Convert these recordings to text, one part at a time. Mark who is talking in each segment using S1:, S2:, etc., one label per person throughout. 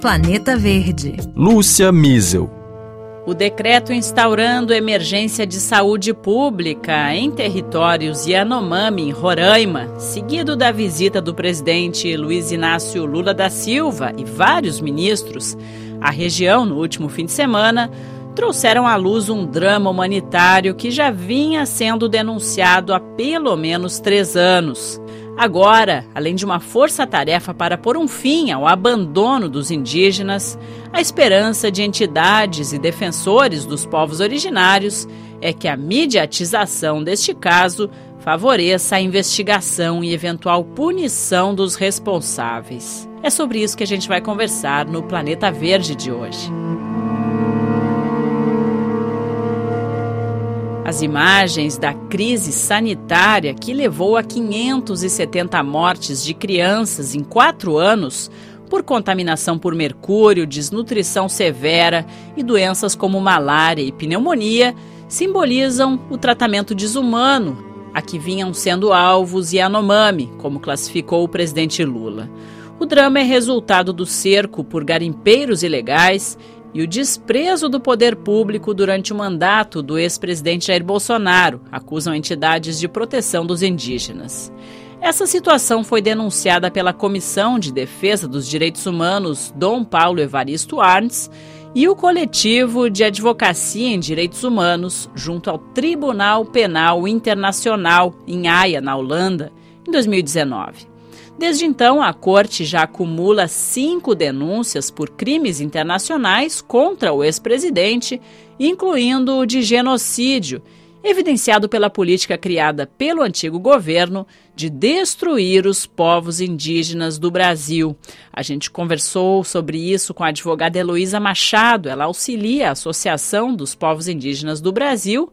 S1: Planeta Verde.
S2: Lúcia Miesel.
S3: O decreto instaurando emergência de saúde pública em territórios Yanomami, Roraima, seguido da visita do presidente Luiz Inácio Lula da Silva e vários ministros à região no último fim de semana, trouxeram à luz um drama humanitário que já vinha sendo denunciado há pelo menos três anos. Agora, além de uma força-tarefa para pôr um fim ao abandono dos indígenas, a esperança de entidades e defensores dos povos originários é que a mediatização deste caso favoreça a investigação e eventual punição dos responsáveis. É sobre isso que a gente vai conversar no Planeta Verde de hoje. As imagens da crise sanitária que levou a 570 mortes de crianças em quatro anos por contaminação por mercúrio, desnutrição severa e doenças como malária e pneumonia simbolizam o tratamento desumano a que vinham sendo alvos Yanomami, como classificou o presidente Lula. O drama é resultado do cerco por garimpeiros ilegais e o desprezo do poder público durante o mandato do ex-presidente Jair Bolsonaro, acusam entidades de proteção dos indígenas. Essa situação foi denunciada pela Comissão de Defesa dos Direitos Humanos Dom Paulo Evaristo Arns e o coletivo de advocacia em direitos humanos junto ao Tribunal Penal Internacional em Haia, na Holanda, em 2019. Desde então, a corte já acumula cinco denúncias por crimes internacionais contra o ex-presidente, incluindo o de genocídio, evidenciado pela política criada pelo antigo governo de destruir os povos indígenas do Brasil. A gente conversou sobre isso com a advogada Heloísa Machado, ela auxilia a Associação dos Povos Indígenas do Brasil,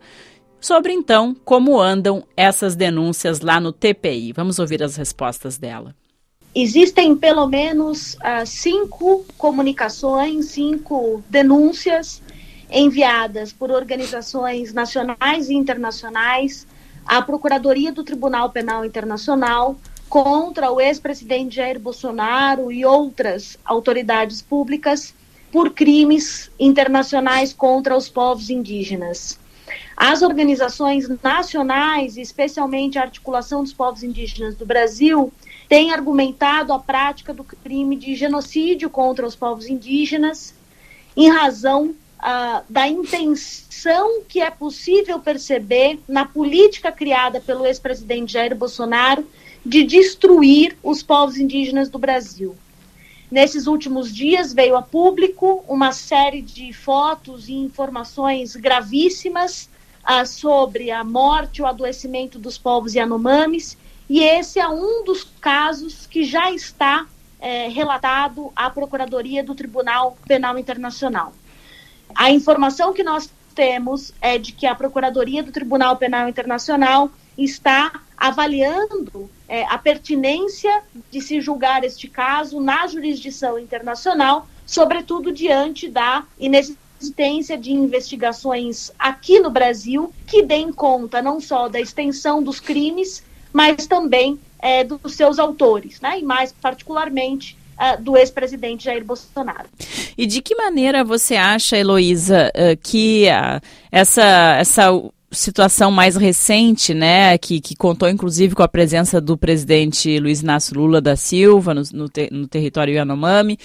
S3: sobre então como andam essas denúncias lá no TPI. Vamos ouvir as respostas dela.
S4: Existem pelo menos uh, cinco comunicações, cinco denúncias enviadas por organizações nacionais e internacionais à Procuradoria do Tribunal Penal Internacional contra o ex-presidente Jair Bolsonaro e outras autoridades públicas por crimes internacionais contra os povos indígenas. As organizações nacionais, especialmente a Articulação dos Povos Indígenas do Brasil, têm argumentado a prática do crime de genocídio contra os povos indígenas em razão uh, da intenção que é possível perceber na política criada pelo ex-presidente Jair Bolsonaro de destruir os povos indígenas do Brasil. Nesses últimos dias veio a público uma série de fotos e informações gravíssimas ah, sobre a morte, o adoecimento dos povos Yanomamis, e esse é um dos casos que já está é, relatado à Procuradoria do Tribunal Penal Internacional. A informação que nós temos é de que a Procuradoria do Tribunal Penal Internacional está avaliando é, a pertinência de se julgar este caso na jurisdição internacional, sobretudo diante da inexistência existência de investigações aqui no Brasil que deem conta não só da extensão dos crimes, mas também é, dos seus autores, né? e mais particularmente uh, do ex-presidente Jair Bolsonaro.
S3: E de que maneira você acha, Heloísa, uh, que essa, essa situação mais recente, né, que, que contou inclusive com a presença do presidente Luiz Inácio Lula da Silva no, no, no território Yanomami,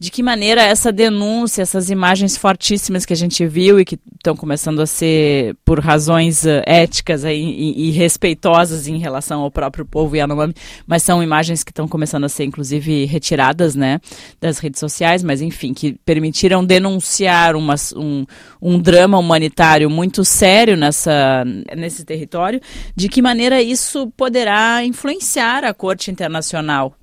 S3: de que maneira essa denúncia, essas imagens fortíssimas que a gente viu e que estão começando a ser, por razões uh, éticas e, e, respeitosas em relação ao próprio povo Yanomami, mas são imagens que estão começando a ser, inclusive, retiradas né, das redes sociais, mas enfim, que permitiram denunciar uma, um, um drama humanitário muito sério nessa, nesse território. De que maneira isso poderá influenciar a Corte Internacional?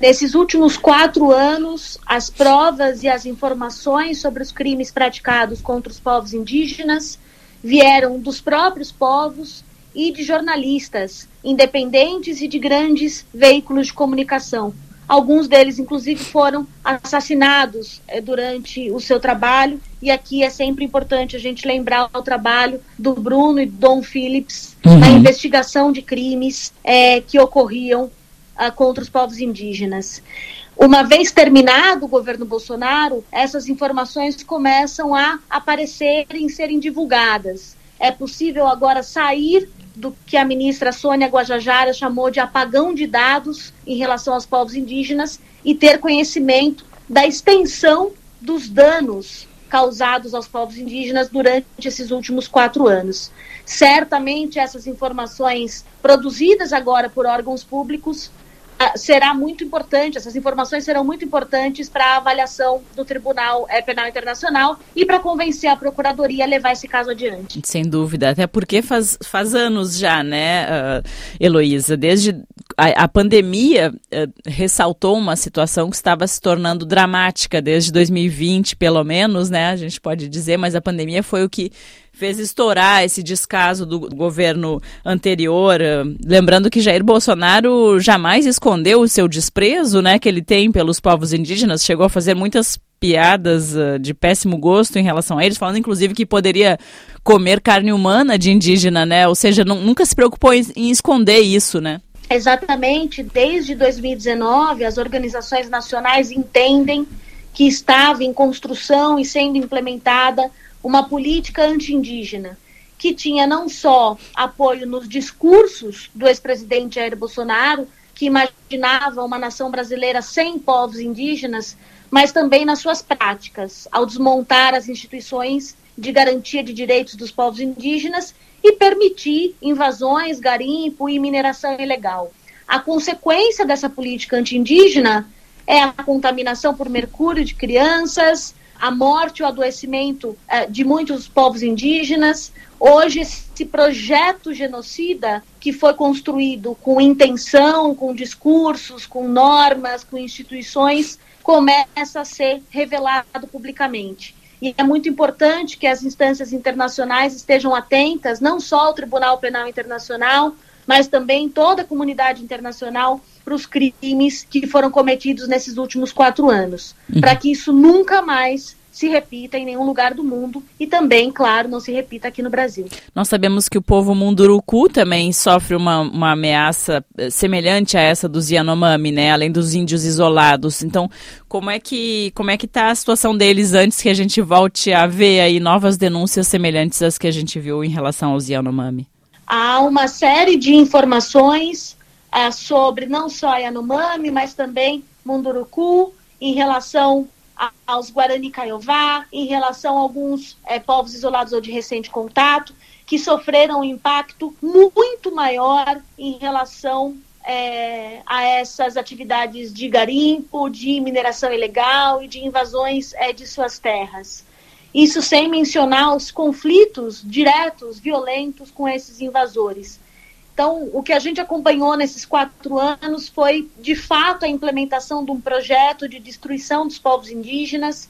S4: Nesses últimos quatro anos, as provas e as informações sobre os crimes praticados contra os povos indígenas vieram dos próprios povos e de jornalistas independentes e de grandes veículos de comunicação. Alguns deles, inclusive, foram assassinados eh, durante o seu trabalho, e aqui é sempre importante a gente lembrar o trabalho do Bruno e do Dom Phillips uhum. na investigação de crimes eh, que ocorriam uh, contra os povos indígenas. Uma vez terminado o governo Bolsonaro, essas informações começam a aparecerem, serem divulgadas. É possível agora sair do que a ministra Sônia Guajajara chamou de apagão de dados em relação aos povos indígenas e ter conhecimento da extensão dos danos causados aos povos indígenas durante esses últimos quatro anos. Certamente essas informações produzidas agora por órgãos públicos será muito importante, essas informações serão muito importantes para a avaliação do Tribunal eh, Penal Internacional e para convencer a Procuradoria a levar esse caso adiante.
S3: Sem dúvida, até porque faz, faz anos já, né, uh, Heloísa, desde a, a pandemia uh, ressaltou uma situação que estava se tornando dramática desde 2020, pelo menos, né, a gente pode dizer, mas a pandemia foi o que fez estourar esse descaso do governo anterior. Lembrando que Jair Bolsonaro jamais escondeu o seu desprezo, né, que ele tem pelos povos indígenas, chegou a fazer muitas piadas uh, de péssimo gosto em relação a eles, falando inclusive que poderia comer carne humana de indígena, né? Ou seja, nunca se preocupou em esconder isso, né?
S4: Exatamente, desde 2019 as organizações nacionais entendem que estava em construção e sendo implementada uma política anti-indígena que tinha não só apoio nos discursos do ex-presidente Jair Bolsonaro, que imaginava uma nação brasileira sem povos indígenas, mas também nas suas práticas, ao desmontar as instituições de garantia de direitos dos povos indígenas e permitir invasões, garimpo e mineração ilegal. A consequência dessa política anti-indígena é a contaminação por mercúrio de crianças, a morte o adoecimento eh, de muitos povos indígenas. Hoje, esse projeto genocida, que foi construído com intenção, com discursos, com normas, com instituições, começa a ser revelado publicamente. E é muito importante que as instâncias internacionais estejam atentas, não só o Tribunal Penal Internacional, mas também toda a comunidade internacional para os crimes que foram cometidos nesses últimos quatro anos, uhum. para que isso nunca mais se repita em nenhum lugar do mundo e também, claro, não se repita aqui no Brasil.
S3: Nós sabemos que o povo munduruku também sofre uma, uma ameaça eh, semelhante a essa dos Yanomami, né? Além dos índios isolados. Então, como é que como é que está a situação deles antes que a gente volte a ver aí novas denúncias semelhantes às que a gente viu em relação aos Yanomami?
S4: Há uma série de informações é, sobre não só Yanomami, mas também Munduruku, em relação aos Guarani Caiová, em relação a alguns é, povos isolados ou de recente contato, que sofreram um impacto muito maior em relação é, a essas atividades de garimpo, de mineração ilegal e de invasões é, de suas terras. Isso sem mencionar os conflitos diretos, violentos com esses invasores. Então, o que a gente acompanhou nesses quatro anos foi, de fato, a implementação de um projeto de destruição dos povos indígenas.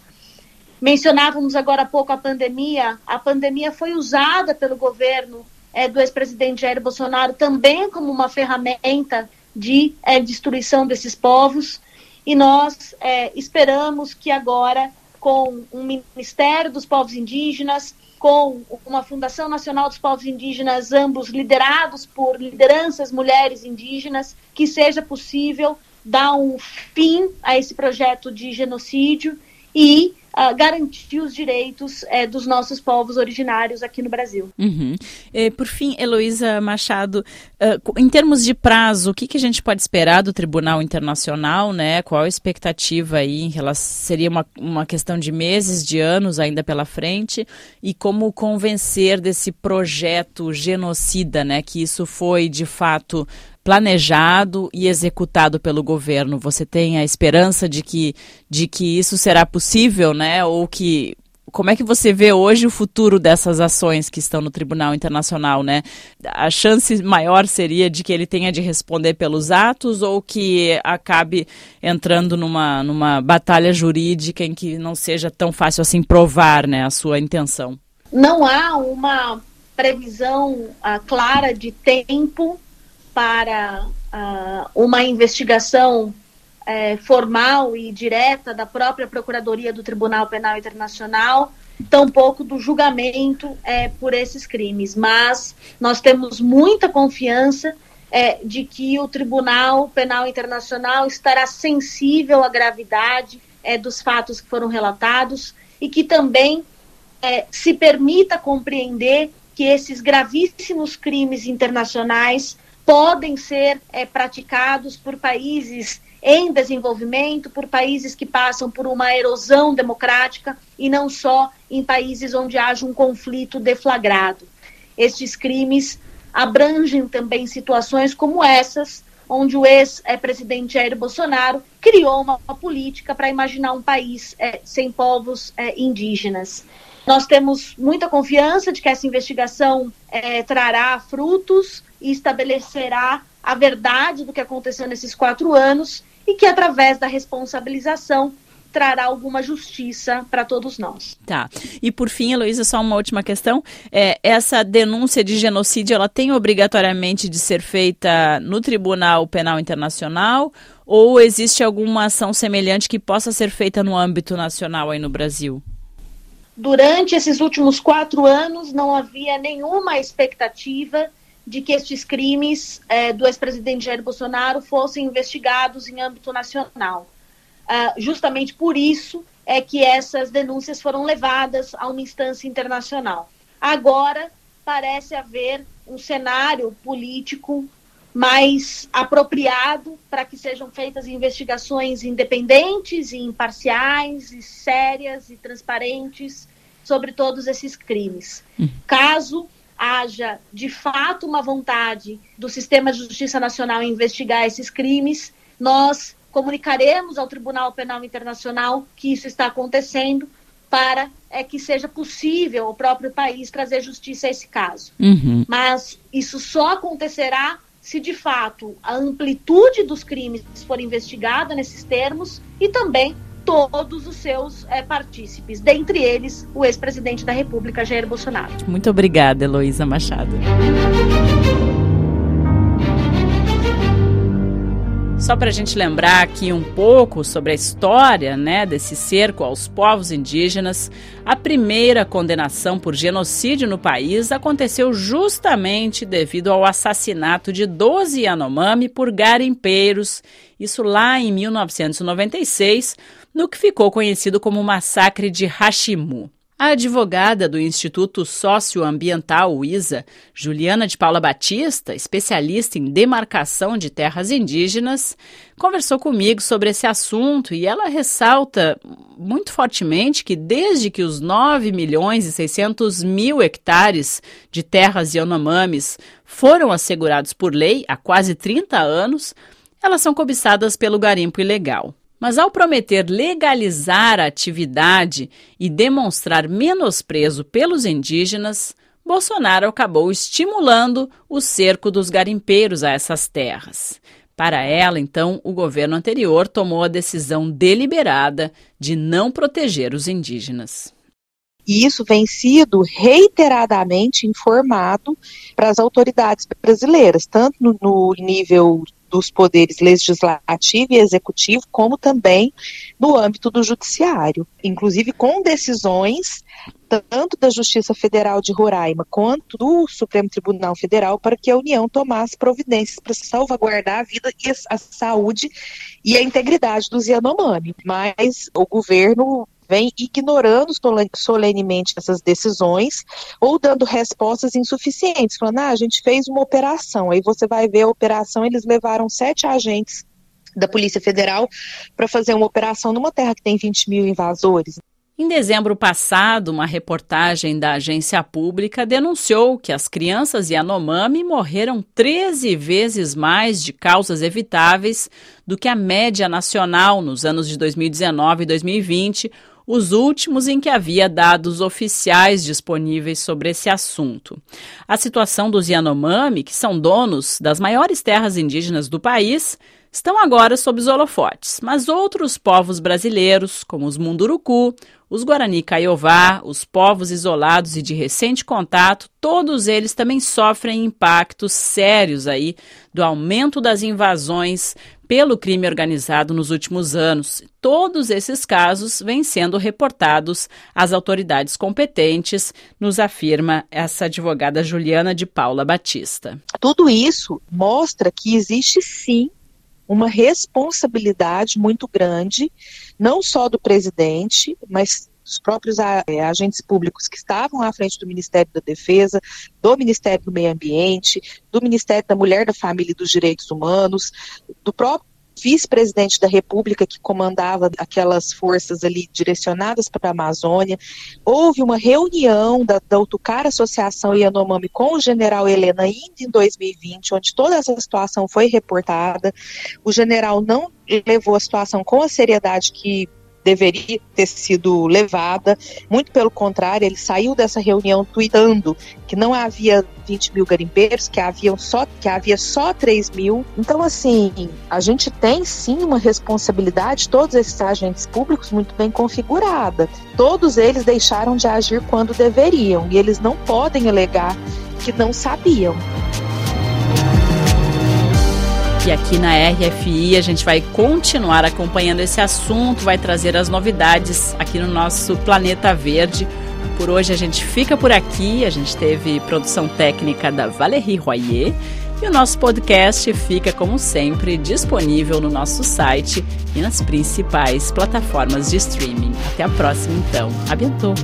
S4: Mencionávamos agora há pouco a pandemia. A pandemia foi usada pelo governo é, do ex-presidente Jair Bolsonaro também como uma ferramenta de é, destruição desses povos. E nós é, esperamos que agora, com um Ministério dos Povos Indígenas, com uma Fundação Nacional dos Povos Indígenas, ambos liderados por lideranças mulheres indígenas, que seja possível dar um fim a esse projeto de genocídio e uh, garantir os direitos uh, dos nossos povos originários aqui no Brasil.
S3: Uhum. E, por fim, Heloísa Machado, uh, em termos de prazo, o que, que, a gente pode esperar do Tribunal Internacional, né? Qual a expectativa aí? Em relação, seria uma, uma questão de meses, de anos ainda pela frente? E como convencer desse projeto genocida, né? Que isso foi, de fato, planejado e executado pelo governo. Você tem a esperança de que, de que isso será possível, né? Ou que como é que você vê hoje o futuro dessas ações que estão no Tribunal Internacional, né? A chance maior seria de que ele tenha de responder pelos atos ou que acabe entrando numa, numa batalha jurídica em que não seja tão fácil assim provar, né, a sua intenção?
S4: Não há uma previsão uh, clara de tempo para uh, uma investigação uh, formal e direta da própria Procuradoria do Tribunal Penal Internacional, tampouco do julgamento uh, por esses crimes. Mas nós temos muita confiança é, de que o Tribunal Penal Internacional estará sensível à gravidade dos fatos que foram relatados e que também se permita compreender que esses gravíssimos crimes internacionais podem ser é, praticados por países em desenvolvimento, por países que passam por uma erosão democrática e não só em países onde haja um conflito deflagrado. Estes crimes abrangem também situações como essas, onde o ex-presidente Jair Bolsonaro criou uma, uma política para imaginar um país é, sem povos é, indígenas. Nós temos muita confiança de que essa investigação é, trará frutos e estabelecerá a verdade do que aconteceu nesses quatro anos e que, através da responsabilização, trará alguma justiça para todos nós.
S3: Tá. E por fim, Heloísa, só uma última questão. É, essa denúncia de genocídio, ela tem obrigatoriamente de ser feita no Tribunal Penal Internacional ou existe alguma ação semelhante que possa ser feita no âmbito nacional aí no Brasil?
S4: Durante esses últimos quatro anos, não havia nenhuma expectativa de que estes crimes é, do ex-presidente Jair Bolsonaro fossem investigados em âmbito nacional. Uh, justamente por isso é que essas denúncias foram levadas a uma instância internacional. Agora parece haver um cenário político mais apropriado para que sejam feitas investigações independentes e imparciais e sérias e transparentes sobre todos esses crimes. Uhum. Caso haja de fato uma vontade do sistema de justiça nacional em investigar esses crimes, nós comunicaremos ao Tribunal Penal Internacional que isso está acontecendo para é que seja possível o próprio país trazer justiça a esse caso. Uhum. Mas isso só acontecerá se de fato a amplitude dos crimes for investigada nesses termos e também todos os seus é, partícipes, dentre eles o ex-presidente da República, Jair Bolsonaro.
S3: Muito obrigada, Heloísa Machado. Só para a gente lembrar aqui um pouco sobre a história né, desse cerco aos povos indígenas, a primeira condenação por genocídio no país aconteceu justamente devido ao assassinato de 12 Yanomami por garimpeiros, isso lá em 1996, no que ficou conhecido como Massacre de Hashimu. A advogada do Instituto Socioambiental ISA, Juliana de Paula Batista, especialista em demarcação de terras indígenas, conversou comigo sobre esse assunto e ela ressalta muito fortemente que desde que os 9 milhões e 600 mil hectares de terras Yanomamis foram assegurados por lei há quase 30 anos, elas são cobiçadas pelo garimpo ilegal. Mas ao prometer legalizar a atividade e demonstrar menosprezo pelos indígenas, Bolsonaro acabou estimulando o cerco dos garimpeiros a essas terras. Para ela, então, o governo anterior tomou a decisão deliberada de não proteger os indígenas.
S1: E isso vem sido reiteradamente informado para as autoridades brasileiras, tanto no, no nível dos poderes legislativo e executivo, como também no âmbito do judiciário, inclusive com decisões tanto da Justiça Federal de Roraima quanto do Supremo Tribunal Federal para que a União tomasse providências para salvaguardar a vida e a saúde e a integridade dos Yanomami. Mas o governo vem ignorando solenemente essas decisões ou dando respostas insuficientes, falando, ah, a gente fez uma operação, aí você vai ver a operação, eles levaram sete agentes da Polícia Federal para fazer uma operação numa terra que tem 20 mil invasores.
S3: Em dezembro passado, uma reportagem da agência pública denunciou que as crianças Yanomami morreram 13 vezes mais de causas evitáveis do que a média nacional nos anos de 2019 e 2020, os últimos em que havia dados oficiais disponíveis sobre esse assunto. A situação dos Yanomami, que são donos das maiores terras indígenas do país, estão agora sob os holofotes, mas outros povos brasileiros, como os Munduruku, os Guarani Caiová, os povos isolados e de recente contato, todos eles também sofrem impactos sérios aí do aumento das invasões pelo crime organizado nos últimos anos. Todos esses casos vêm sendo reportados às autoridades competentes, nos afirma essa advogada Juliana de Paula Batista.
S1: Tudo isso mostra que existe sim uma responsabilidade muito grande, não só do presidente, mas dos próprios é, agentes públicos que estavam à frente do Ministério da Defesa, do Ministério do Meio Ambiente, do Ministério da Mulher, da Família e dos Direitos Humanos, do próprio vice-presidente da República que comandava aquelas forças ali direcionadas para a Amazônia. Houve uma reunião da, da Utucara Associação Yanomami com o general Helena ainda em 2020, onde toda essa situação foi reportada. O general não levou a situação com a seriedade que deveria ter sido levada. Muito pelo contrário, ele saiu dessa reunião tweetando que não havia 20 mil garimpeiros, que havia só, que havia só 3 mil. Então, assim, a gente tem sim uma responsabilidade, todos esses agentes públicos, muito bem configurada. Todos eles deixaram de agir quando deveriam, e eles não podem alegar que não sabiam.
S3: E aqui na RFI a gente vai continuar acompanhando esse assunto, vai trazer as novidades aqui no nosso Planeta Verde. Por hoje a gente fica por aqui. A gente teve produção técnica da Valérie Royer. E o nosso podcast fica, como sempre, disponível no nosso site e nas principais plataformas de streaming. Até a próxima, então. A bientôt!